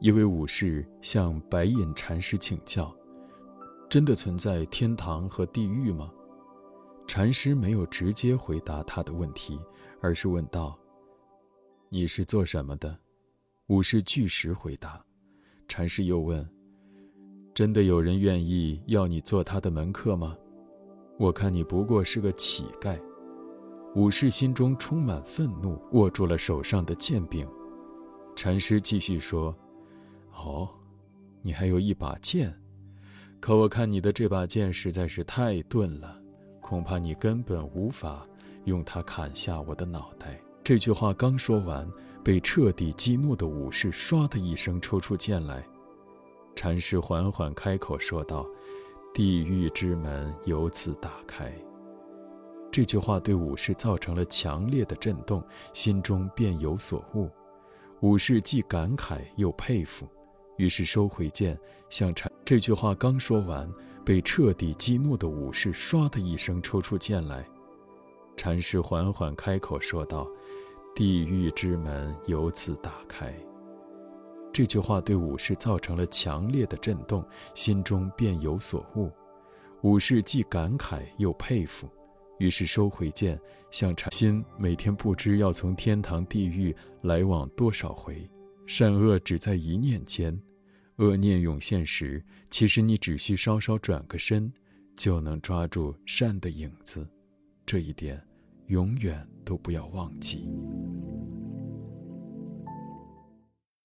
一位武士向白隐禅师请教：“真的存在天堂和地狱吗？”禅师没有直接回答他的问题，而是问道：“你是做什么的？”武士据实回答。禅师又问：“真的有人愿意要你做他的门客吗？”我看你不过是个乞丐。武士心中充满愤怒，握住了手上的剑柄。禅师继续说。哦，你还有一把剑，可我看你的这把剑实在是太钝了，恐怕你根本无法用它砍下我的脑袋。这句话刚说完，被彻底激怒的武士唰的一声抽出剑来。禅师缓缓开口说道：“地狱之门由此打开。”这句话对武士造成了强烈的震动，心中便有所悟。武士既感慨又佩服。于是收回剑，向禅。这句话刚说完，被彻底激怒的武士唰的一声抽出剑来。禅师缓缓开口说道：“地狱之门由此打开。”这句话对武士造成了强烈的震动，心中便有所悟。武士既感慨又佩服，于是收回剑，向禅。心每天不知要从天堂地狱来往多少回，善恶只在一念间。恶念涌现时，其实你只需稍稍转个身，就能抓住善的影子。这一点，永远都不要忘记。